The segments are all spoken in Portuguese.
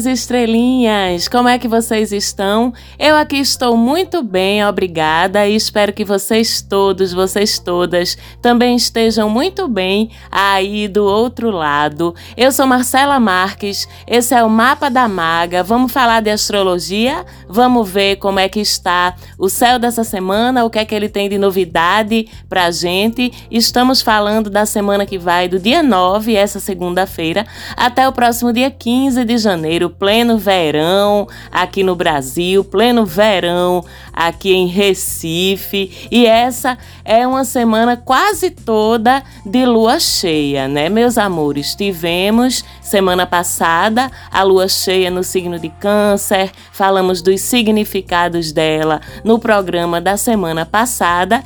minhas estrelinhas! Como é que vocês estão? Eu aqui estou muito bem, obrigada, e espero que vocês todos, vocês todas, também estejam muito bem aí do outro lado. Eu sou Marcela Marques, esse é o Mapa da Maga. Vamos falar de astrologia? Vamos ver como é que está o céu dessa semana, o que é que ele tem de novidade pra gente. Estamos falando da semana que vai do dia 9, essa segunda-feira, até o próximo dia 15 de janeiro, pleno verão aqui no Brasil, pleno verão aqui em Recife. E essa é uma semana quase toda de lua cheia, né, meus amores? Tivemos semana passada a lua cheia no signo de Câncer, falamos dos significados dela no programa da semana passada.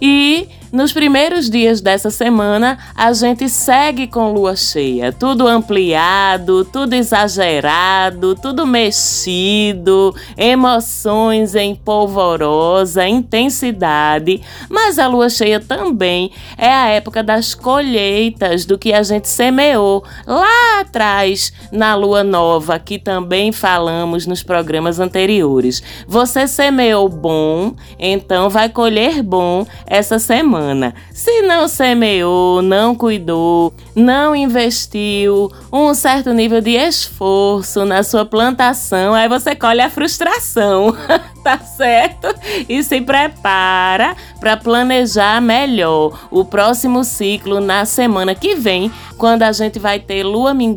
E nos primeiros dias dessa semana, a gente segue com lua cheia, tudo ampliado, tudo exagerado, tudo mexido, emoções em polvorosa, intensidade. Mas a lua cheia também é a época das colheitas, do que a gente semeou lá atrás na lua nova, que também falamos nos programas anteriores. Você semeou bom, então vai colher bom essa semana. Se não semeou, não cuidou, não investiu um certo nível de esforço na sua plantação, aí você colhe a frustração, tá certo? E se prepara para planejar melhor o próximo ciclo na semana que vem, quando a gente vai ter lua minguante,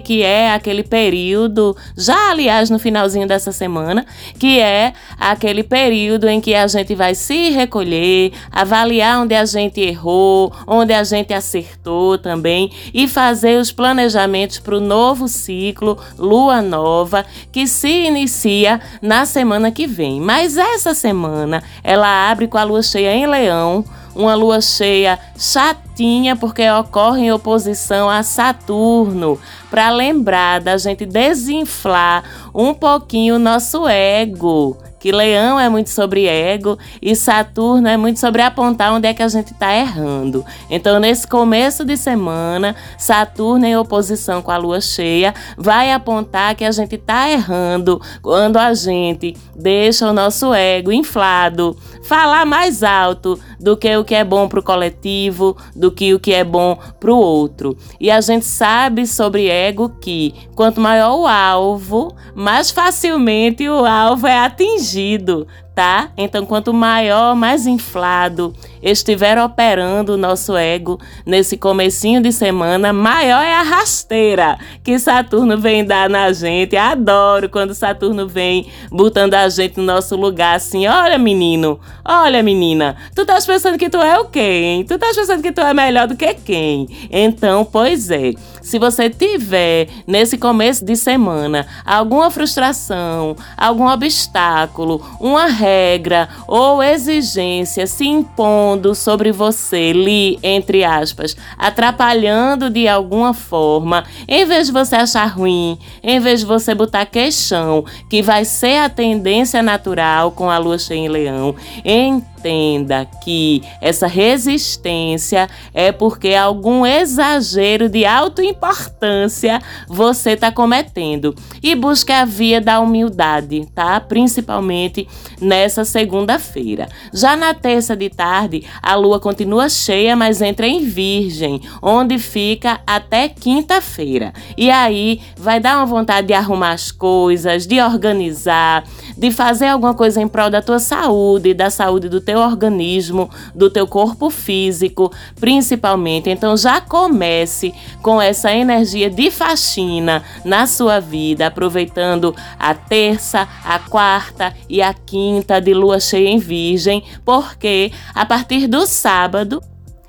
que é aquele período, já aliás no finalzinho dessa semana, que é aquele período em que a gente vai se recolher, avaliar onde a gente errou, onde a gente acertou também e fazer os planejamentos para o novo ciclo lua nova que se inicia na semana que vem. Mas essa semana ela abre com a lua cheia em Leão uma lua cheia chatinha porque ocorre em oposição a Saturno, para lembrar da gente desinflar um pouquinho o nosso ego que Leão é muito sobre ego e Saturno é muito sobre apontar onde é que a gente está errando. Então, nesse começo de semana, Saturno em oposição com a Lua cheia vai apontar que a gente está errando quando a gente deixa o nosso ego inflado, falar mais alto do que o que é bom para o coletivo, do que o que é bom para o outro. E a gente sabe sobre ego que quanto maior o alvo, mais facilmente o alvo é atingido tá? Então, quanto maior, mais inflado estiver operando o nosso ego nesse comecinho de semana, maior é a rasteira que Saturno vem dar na gente. Adoro quando Saturno vem botando a gente no nosso lugar assim. Olha, menino, olha, menina, tu estás pensando que tu é o hein? Tu estás pensando que tu é melhor do que quem? Então, pois é. Se você tiver nesse começo de semana alguma frustração, algum obstáculo, uma regra ou exigência se impondo sobre você, li entre aspas, atrapalhando de alguma forma, em vez de você achar ruim, em vez de você botar questão, que vai ser a tendência natural com a lua cheia em leão, em entenda que essa resistência é porque algum exagero de autoimportância você está cometendo. E busque a via da humildade, tá? Principalmente nessa segunda-feira. Já na terça de tarde, a lua continua cheia, mas entra em Virgem, onde fica até quinta-feira. E aí vai dar uma vontade de arrumar as coisas, de organizar, de fazer alguma coisa em prol da tua saúde, da saúde do teu organismo, do teu corpo físico, principalmente. Então já comece com essa energia de faxina na sua vida, aproveitando a terça, a quarta e a quinta de lua cheia em Virgem, porque a partir do sábado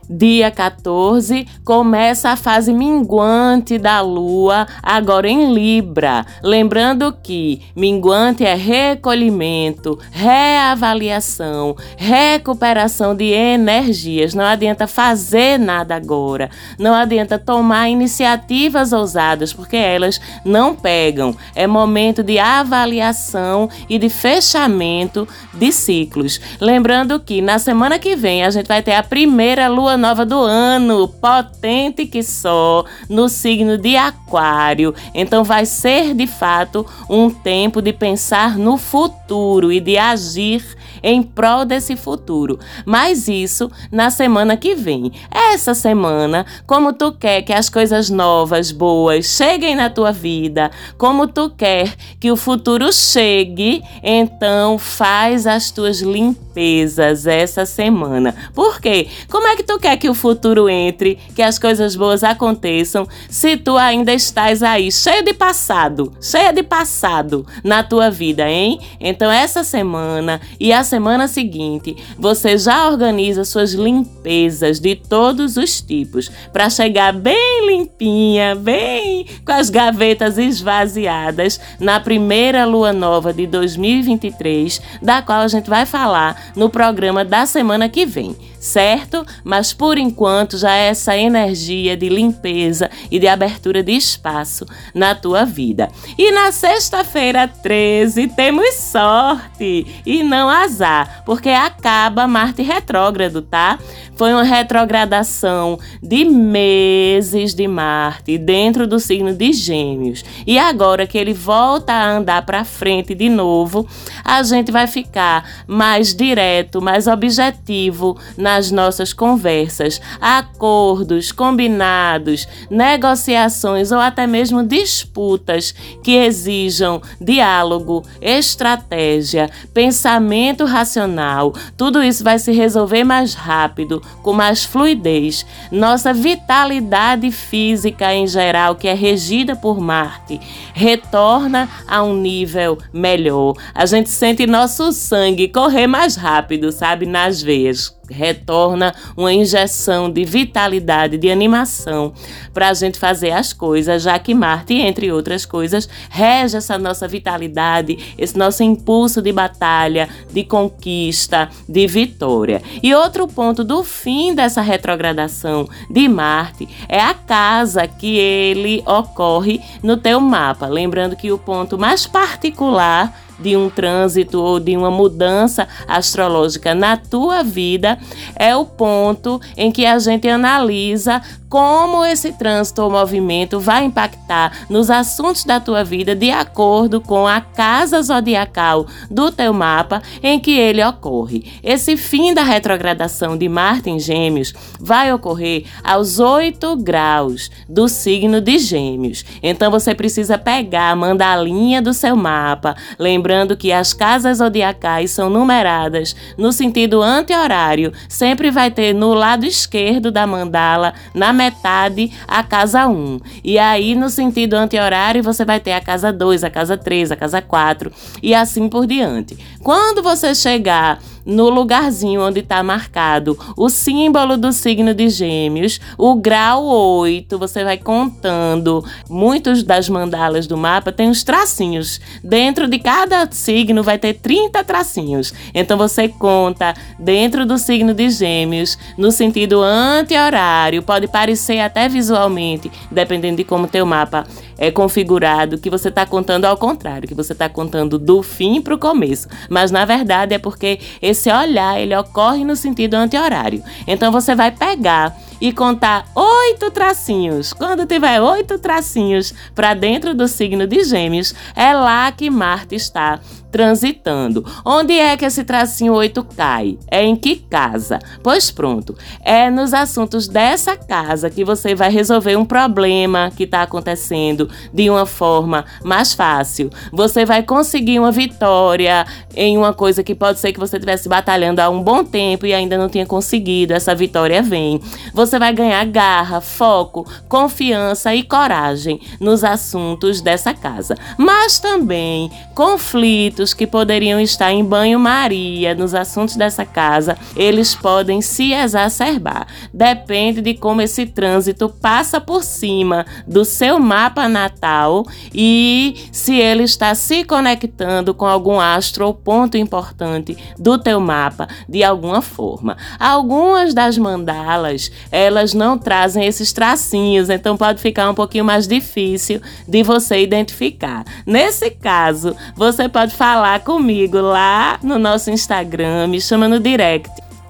Dia 14 começa a fase minguante da lua, agora em Libra. Lembrando que minguante é recolhimento, reavaliação, recuperação de energias. Não adianta fazer nada agora, não adianta tomar iniciativas ousadas, porque elas não pegam. É momento de avaliação e de fechamento de ciclos. Lembrando que na semana que vem a gente vai ter a primeira lua nova do ano, potente que só, no signo de Aquário. Então vai ser de fato um tempo de pensar no futuro e de agir em prol desse futuro. Mas isso na semana que vem. Essa semana, como tu quer que as coisas novas, boas cheguem na tua vida, como tu quer que o futuro chegue, então faz as tuas limpezas essa semana. Por quê? Como é que tu quer que o futuro entre, que as coisas boas aconteçam, se tu ainda estás aí cheio de passado, cheia de passado na tua vida, hein? Então essa semana e as semana seguinte, você já organiza suas limpezas de todos os tipos para chegar bem limpinha, bem com as gavetas esvaziadas na primeira lua nova de 2023, da qual a gente vai falar no programa da semana que vem certo? Mas por enquanto já é essa energia de limpeza e de abertura de espaço na tua vida. E na sexta-feira 13 temos sorte e não azar, porque acaba Marte retrógrado, tá? Foi uma retrogradação de meses de Marte dentro do signo de Gêmeos. E agora que ele volta a andar para frente de novo, a gente vai ficar mais direto, mais objetivo nas nossas conversas, acordos, combinados, negociações ou até mesmo disputas que exijam diálogo, estratégia, pensamento racional. Tudo isso vai se resolver mais rápido com mais fluidez. Nossa vitalidade física em geral, que é regida por Marte, retorna a um nível melhor. A gente sente nosso sangue correr mais rápido, sabe, nas veias retorna uma injeção de vitalidade, de animação para a gente fazer as coisas, já que Marte, entre outras coisas, rege essa nossa vitalidade, esse nosso impulso de batalha, de conquista, de vitória. E outro ponto do fim dessa retrogradação de Marte é a casa que ele ocorre no teu mapa. Lembrando que o ponto mais particular de um trânsito ou de uma mudança astrológica na tua vida é o ponto em que a gente analisa como esse trânsito ou movimento vai impactar nos assuntos da tua vida de acordo com a casa zodiacal do teu mapa em que ele ocorre. Esse fim da retrogradação de Marte em Gêmeos vai ocorrer aos 8 graus do signo de Gêmeos. Então você precisa pegar a mandalinha do seu mapa, lembrando que as casas zodiacais são numeradas no sentido anti-horário, sempre vai ter no lado esquerdo da mandala, na metade a casa 1. E aí, no sentido anti-horário, você vai ter a casa 2, a casa 3, a casa 4 e assim por diante. Quando você chegar no lugarzinho onde está marcado o símbolo do signo de Gêmeos, o grau 8, você vai contando. Muitos das mandalas do mapa tem os tracinhos. Dentro de cada signo vai ter 30 tracinhos. Então você conta dentro do signo de Gêmeos, no sentido anti-horário, pode parecer até visualmente, dependendo de como teu mapa é configurado, que você está contando ao contrário, que você está contando do fim para o começo. Mas na verdade é porque esse olhar ele ocorre no sentido anti-horário. Então você vai pegar e contar oito tracinhos. Quando tiver oito tracinhos para dentro do signo de Gêmeos, é lá que Marte está transitando. Onde é que esse tracinho 8 cai? É em que casa? Pois pronto, é nos assuntos dessa casa que você vai resolver um problema que está acontecendo de uma forma mais fácil. Você vai conseguir uma vitória em uma coisa que pode ser que você estivesse batalhando há um bom tempo e ainda não tinha conseguido. Essa vitória vem. Você vai ganhar garra, foco, confiança e coragem nos assuntos dessa casa. Mas também conflitos conflitos que poderiam estar em banho-maria nos assuntos dessa casa, eles podem se exacerbar. Depende de como esse trânsito passa por cima do seu mapa natal e se ele está se conectando com algum astro ou ponto importante do teu mapa de alguma forma. Algumas das mandalas, elas não trazem esses tracinhos, então pode ficar um pouquinho mais difícil de você identificar. Nesse caso, você pode falar comigo lá no nosso Instagram, me chama no direct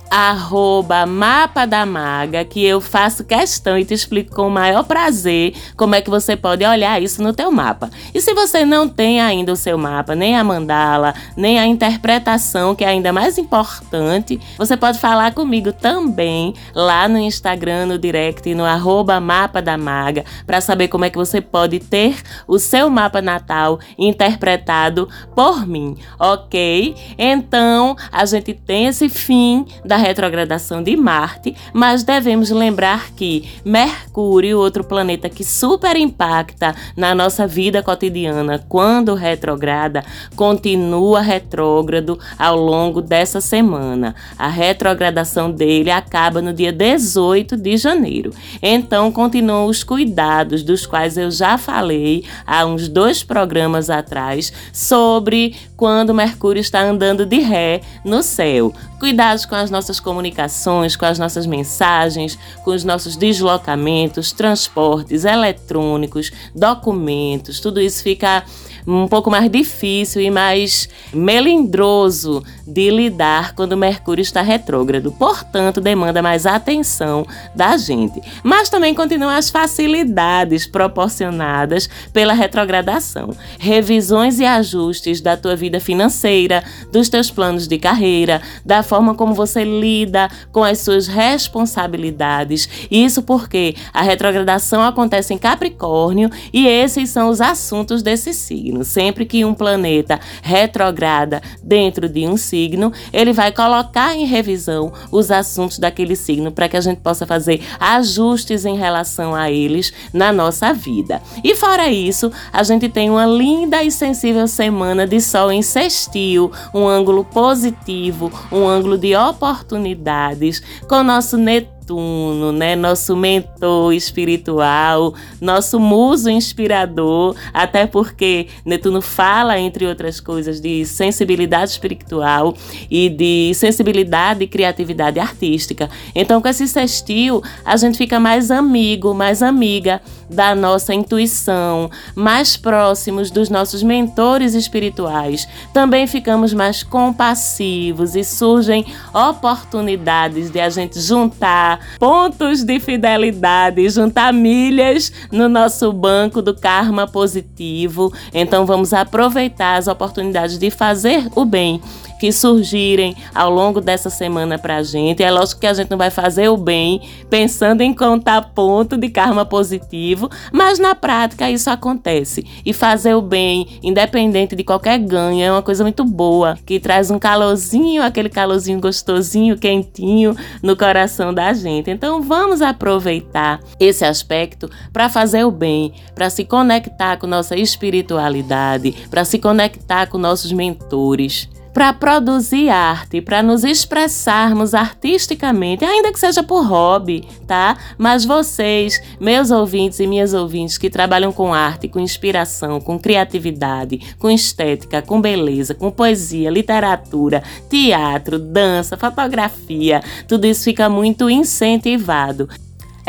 arroba mapa da maga, que eu faço questão e te explico com o maior prazer como é que você pode olhar isso no teu mapa. E se você não tem ainda o seu mapa, nem a mandala, nem a interpretação, que é ainda mais importante, você pode falar comigo também lá no Instagram, no direct, no arroba mapa da maga, para saber como é que você pode ter o seu mapa natal interpretado por mim, ok? Então, a gente tem esse fim da retrogradação de Marte, mas devemos lembrar que Mercúrio, outro planeta que super impacta na nossa vida cotidiana quando retrograda, continua retrógrado ao longo dessa semana. A retrogradação dele acaba no dia 18 de janeiro. Então, continuam os cuidados dos quais eu já falei há uns dois programas atrás sobre quando Mercúrio está andando de ré no céu. Cuidados com as nossas comunicações, com as nossas mensagens, com os nossos deslocamentos, transportes eletrônicos, documentos, tudo isso fica um pouco mais difícil e mais melindroso de lidar quando Mercúrio está retrógrado. Portanto, demanda mais atenção da gente. Mas também continuam as facilidades proporcionadas pela retrogradação. Revisões e ajustes da tua vida financeira, dos teus planos de carreira, da forma como você lida com as suas responsabilidades. Isso porque a retrogradação acontece em Capricórnio e esses são os assuntos desse signo signo. Sempre que um planeta retrograda dentro de um signo, ele vai colocar em revisão os assuntos daquele signo para que a gente possa fazer ajustes em relação a eles na nossa vida. E fora isso, a gente tem uma linda e sensível semana de sol em sextil, um ângulo positivo, um ângulo de oportunidades com nosso Netuno Netuno, né? Nosso mentor espiritual, nosso muso inspirador, até porque Netuno fala, entre outras coisas, de sensibilidade espiritual e de sensibilidade e criatividade artística. Então, com esse sextil, a gente fica mais amigo, mais amiga da nossa intuição, mais próximos dos nossos mentores espirituais. Também ficamos mais compassivos e surgem oportunidades de a gente juntar pontos de fidelidade, juntar milhas no nosso banco do karma positivo. Então vamos aproveitar as oportunidades de fazer o bem que surgirem ao longo dessa semana pra gente. É lógico que a gente não vai fazer o bem pensando em contar ponto de karma positivo, mas na prática isso acontece. E fazer o bem, independente de qualquer ganho, é uma coisa muito boa, que traz um calorzinho, aquele calorzinho gostosinho, quentinho no coração da gente. Então vamos aproveitar esse aspecto para fazer o bem, para se conectar com nossa espiritualidade, para se conectar com nossos mentores para produzir arte, para nos expressarmos artisticamente, ainda que seja por hobby, tá? Mas vocês, meus ouvintes e minhas ouvintes que trabalham com arte, com inspiração, com criatividade, com estética, com beleza, com poesia, literatura, teatro, dança, fotografia, tudo isso fica muito incentivado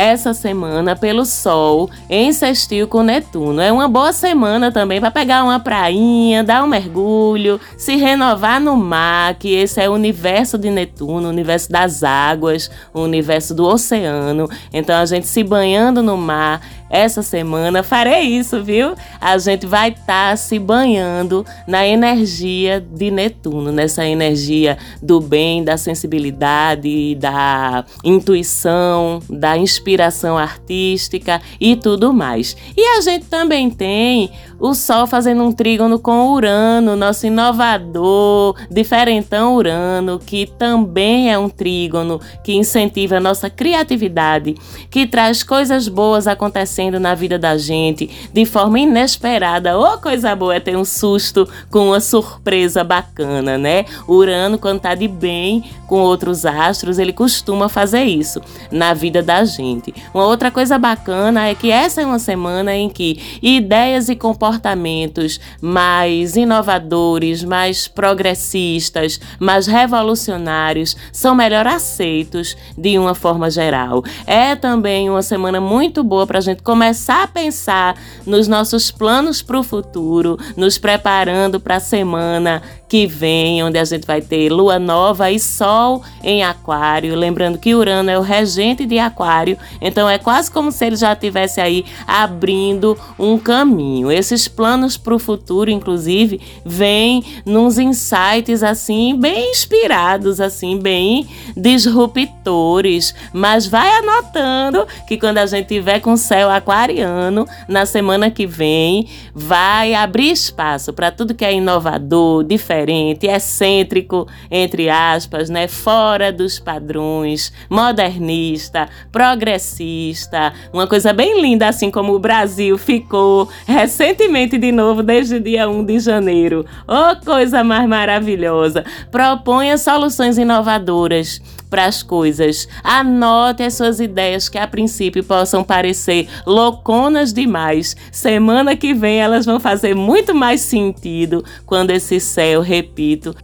essa semana pelo Sol em sextil com Netuno. É uma boa semana também para pegar uma prainha, dar um mergulho, se renovar no mar, que esse é o universo de Netuno, o universo das águas, o universo do oceano. Então a gente se banhando no mar essa semana farei isso, viu? A gente vai estar tá se banhando na energia de Netuno, nessa energia do bem, da sensibilidade, da intuição, da inspiração artística e tudo mais. E a gente também tem o Sol fazendo um trígono com Urano, nosso inovador, diferentão Urano, que também é um trígono que incentiva a nossa criatividade, que traz coisas boas acontecendo na vida da gente de forma inesperada. Ô, oh, coisa boa é ter um susto com uma surpresa bacana, né? Urano, quando tá de bem com outros astros, ele costuma fazer isso na vida da gente. Uma outra coisa bacana é que essa é uma semana em que ideias e comportamentos comportamentos mais inovadores, mais progressistas, mais revolucionários são melhor aceitos de uma forma geral. É também uma semana muito boa para a gente começar a pensar nos nossos planos para o futuro, nos preparando para a semana que vem, onde a gente vai ter lua nova e sol em Aquário. Lembrando que Urano é o regente de Aquário, então é quase como se ele já estivesse aí abrindo um caminho. Planos para o futuro, inclusive, vêm nos insights assim, bem inspirados, assim, bem disruptores. Mas vai anotando que quando a gente tiver com o céu aquariano, na semana que vem, vai abrir espaço para tudo que é inovador, diferente, excêntrico, entre aspas, né? Fora dos padrões, modernista, progressista, uma coisa bem linda, assim como o Brasil ficou recentemente de novo, desde o dia 1 de janeiro. Oh, coisa mais maravilhosa! Proponha soluções inovadoras para as coisas. Anote as suas ideias que a princípio possam parecer louconas demais. Semana que vem elas vão fazer muito mais sentido quando esse céu, repito,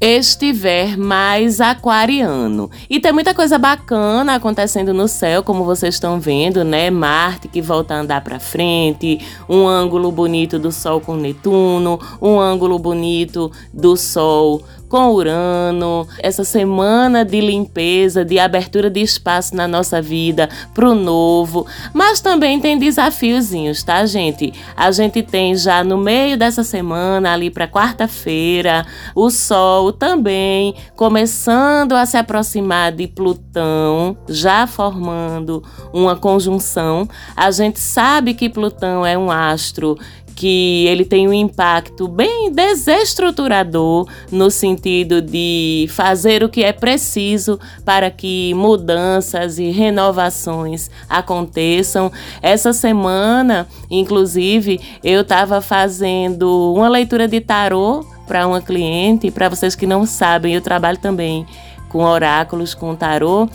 estiver mais aquariano. E tem muita coisa bacana acontecendo no céu, como vocês estão vendo, né? Marte que volta a andar para frente, um ângulo bonito do Sol com Netuno, um ângulo bonito do Sol com Urano, essa semana de limpeza, de abertura de espaço na nossa vida para o novo, mas também tem desafiozinhos, tá, gente? A gente tem já no meio dessa semana, ali para quarta-feira, o Sol também começando a se aproximar de Plutão, já formando uma conjunção. A gente sabe que Plutão é um astro que ele tem um impacto bem desestruturador no sentido de fazer o que é preciso para que mudanças e renovações aconteçam. Essa semana, inclusive, eu estava fazendo uma leitura de tarô para uma cliente. Para vocês que não sabem, eu trabalho também com oráculos, com tarô.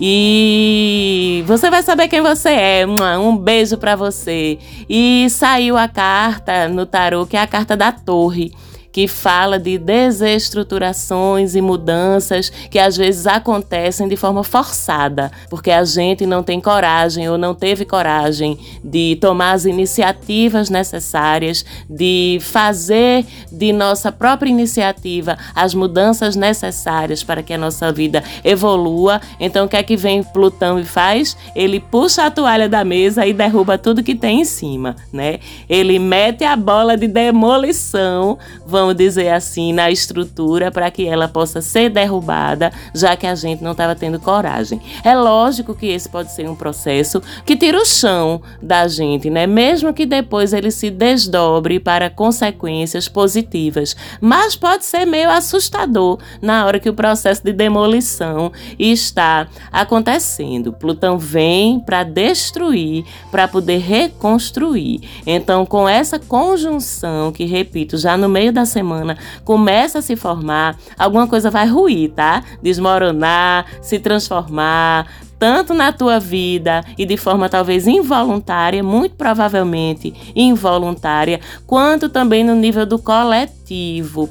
E você vai saber quem você é. Um beijo para você. E saiu a carta no tarô, que é a carta da Torre que fala de desestruturações e mudanças que às vezes acontecem de forma forçada, porque a gente não tem coragem ou não teve coragem de tomar as iniciativas necessárias, de fazer de nossa própria iniciativa as mudanças necessárias para que a nossa vida evolua. Então, o que é que vem Plutão e faz? Ele puxa a toalha da mesa e derruba tudo que tem em cima, né? Ele mete a bola de demolição, vamos dizer assim, na estrutura para que ela possa ser derrubada, já que a gente não estava tendo coragem. É lógico que esse pode ser um processo que tira o chão da gente, né? Mesmo que depois ele se desdobre para consequências positivas, mas pode ser meio assustador na hora que o processo de demolição está acontecendo. Plutão vem para destruir, para poder reconstruir. Então, com essa conjunção que repito, já no meio da semana começa a se formar, alguma coisa vai ruir, tá? Desmoronar, se transformar, tanto na tua vida e de forma talvez involuntária, muito provavelmente involuntária, quanto também no nível do coletivo.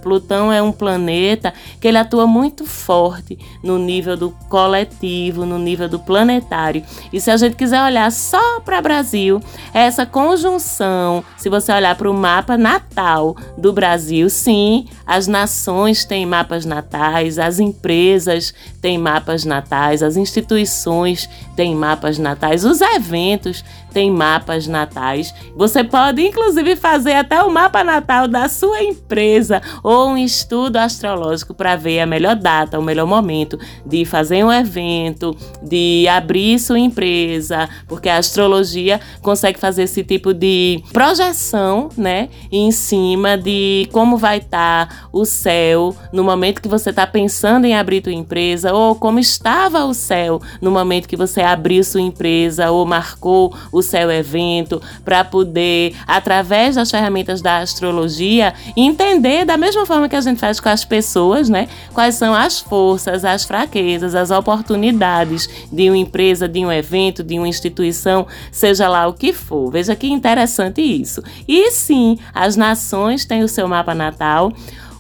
Plutão é um planeta que ele atua muito forte no nível do coletivo, no nível do planetário. E se a gente quiser olhar só para o Brasil, essa conjunção, se você olhar para o mapa natal do Brasil, sim, as nações têm mapas natais, as empresas têm mapas natais, as instituições têm mapas natais, os eventos têm mapas natais. Você pode inclusive fazer até o mapa natal da sua empresa ou um estudo astrológico para ver a melhor data, o melhor momento de fazer um evento, de abrir sua empresa, porque a astrologia consegue fazer esse tipo de projeção, né, em cima de como vai estar tá o céu no momento que você está pensando em abrir sua empresa ou como estava o céu no momento que você abriu sua empresa ou marcou o seu evento, para poder, através das ferramentas da astrologia, entender da mesma forma que a gente faz com as pessoas, né? Quais são as forças, as fraquezas, as oportunidades de uma empresa, de um evento, de uma instituição, seja lá o que for. Veja que interessante isso. E sim, as nações têm o seu mapa natal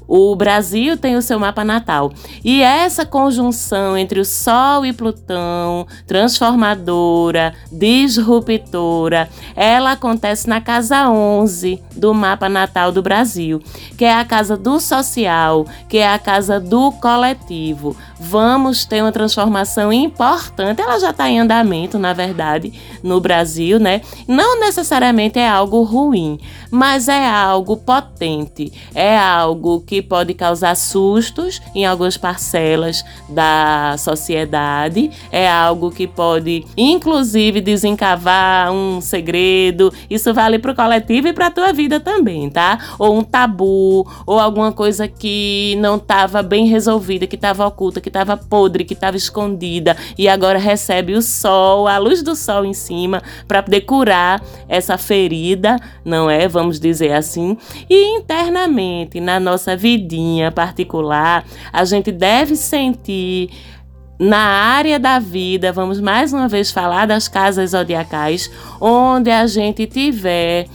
O Brasil tem o seu mapa natal. E essa conjunção entre o Sol e Plutão, transformadora, disruptora, ela acontece na casa 11 do mapa natal do Brasil, que é a casa do social, que é a casa do coletivo. Vamos ter uma transformação importante, ela já está em andamento, na verdade, no Brasil, né? Não necessariamente é algo ruim, mas é algo potente, é algo que pode causar sustos em algumas parcelas da sociedade, é algo que pode, inclusive, desencavar um segredo. Isso vale para o coletivo e para a tua vida também, tá? Ou um tabu, ou alguma coisa que não estava bem resolvida, que estava oculta, que estava podre, que estava escondida e agora recebe o sol, a luz do sol em cima para poder curar essa ferida, não é? Vamos dizer assim. E internamente, na nossa vidinha particular, a gente deve sentir na área da vida, vamos mais uma vez falar das casas zodiacais, onde a gente tiver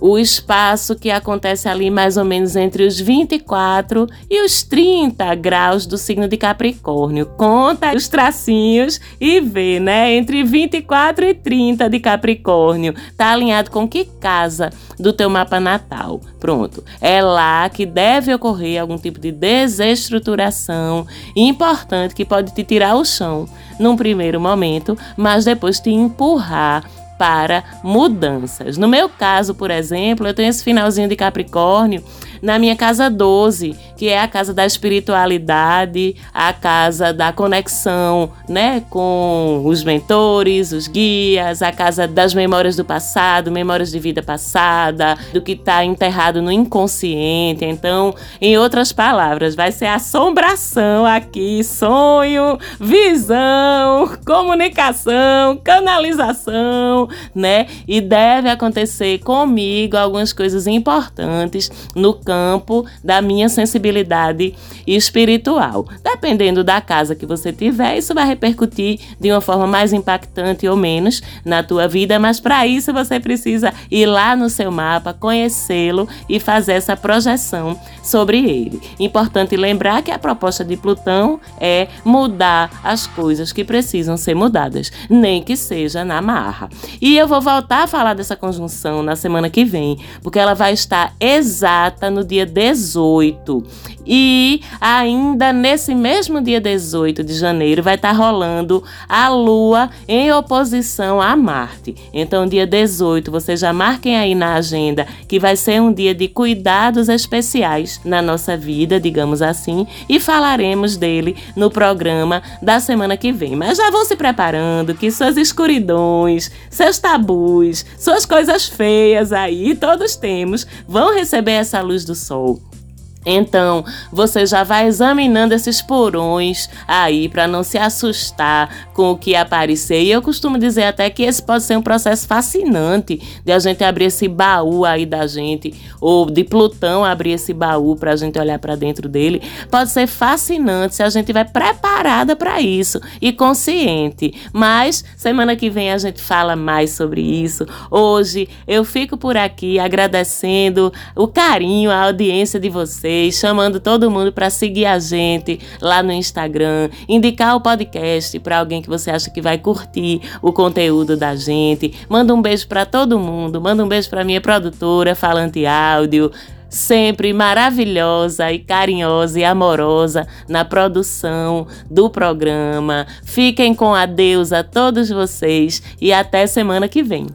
o espaço que acontece ali mais ou menos entre os 24 e os 30 graus do signo de Capricórnio. Conta os tracinhos e vê, né? Entre 24 e 30 de Capricórnio. Tá alinhado com que casa do teu mapa natal? Pronto. É lá que deve ocorrer algum tipo de desestruturação importante que pode te tirar o chão num primeiro momento, mas depois te empurrar para mudanças. No meu caso, por exemplo, eu tenho esse finalzinho de Capricórnio na minha casa 12, que é a casa da espiritualidade, a casa da conexão, né, com os mentores, os guias, a casa das memórias do passado, memórias de vida passada, do que está enterrado no inconsciente. Então, em outras palavras, vai ser assombração aqui, sonho, visão, comunicação, canalização, né? E deve acontecer comigo algumas coisas importantes no campo da minha sensibilidade espiritual. Dependendo da casa que você tiver, isso vai repercutir de uma forma mais impactante ou menos na tua vida, mas para isso você precisa ir lá no seu mapa, conhecê-lo e fazer essa projeção sobre ele. Importante lembrar que a proposta de Plutão é mudar as coisas que precisam ser mudadas, nem que seja na marra. E eu vou voltar a falar dessa conjunção na semana que vem, porque ela vai estar exata no dia 18. E ainda nesse mesmo dia 18 de janeiro vai estar rolando a Lua em oposição a Marte. Então, dia 18, vocês já marquem aí na agenda que vai ser um dia de cuidados especiais na nossa vida, digamos assim, e falaremos dele no programa da semana que vem. Mas já vão se preparando que suas escuridões, seus tabus, suas coisas feias aí, todos temos, vão receber essa luz do sol. Então, você já vai examinando esses porões aí para não se assustar com o que aparecer. E eu costumo dizer até que esse pode ser um processo fascinante de a gente abrir esse baú aí da gente, ou de Plutão abrir esse baú para a gente olhar para dentro dele. Pode ser fascinante se a gente vai preparada para isso e consciente. Mas semana que vem a gente fala mais sobre isso. Hoje eu fico por aqui agradecendo o carinho, a audiência de vocês vocês, chamando todo mundo para seguir a gente lá no Instagram, indicar o podcast para alguém que você acha que vai curtir o conteúdo da gente. Manda um beijo para todo mundo, manda um beijo para minha produtora Falante Áudio sempre maravilhosa e carinhosa e amorosa na produção do programa. Fiquem com a todos vocês e até semana que vem.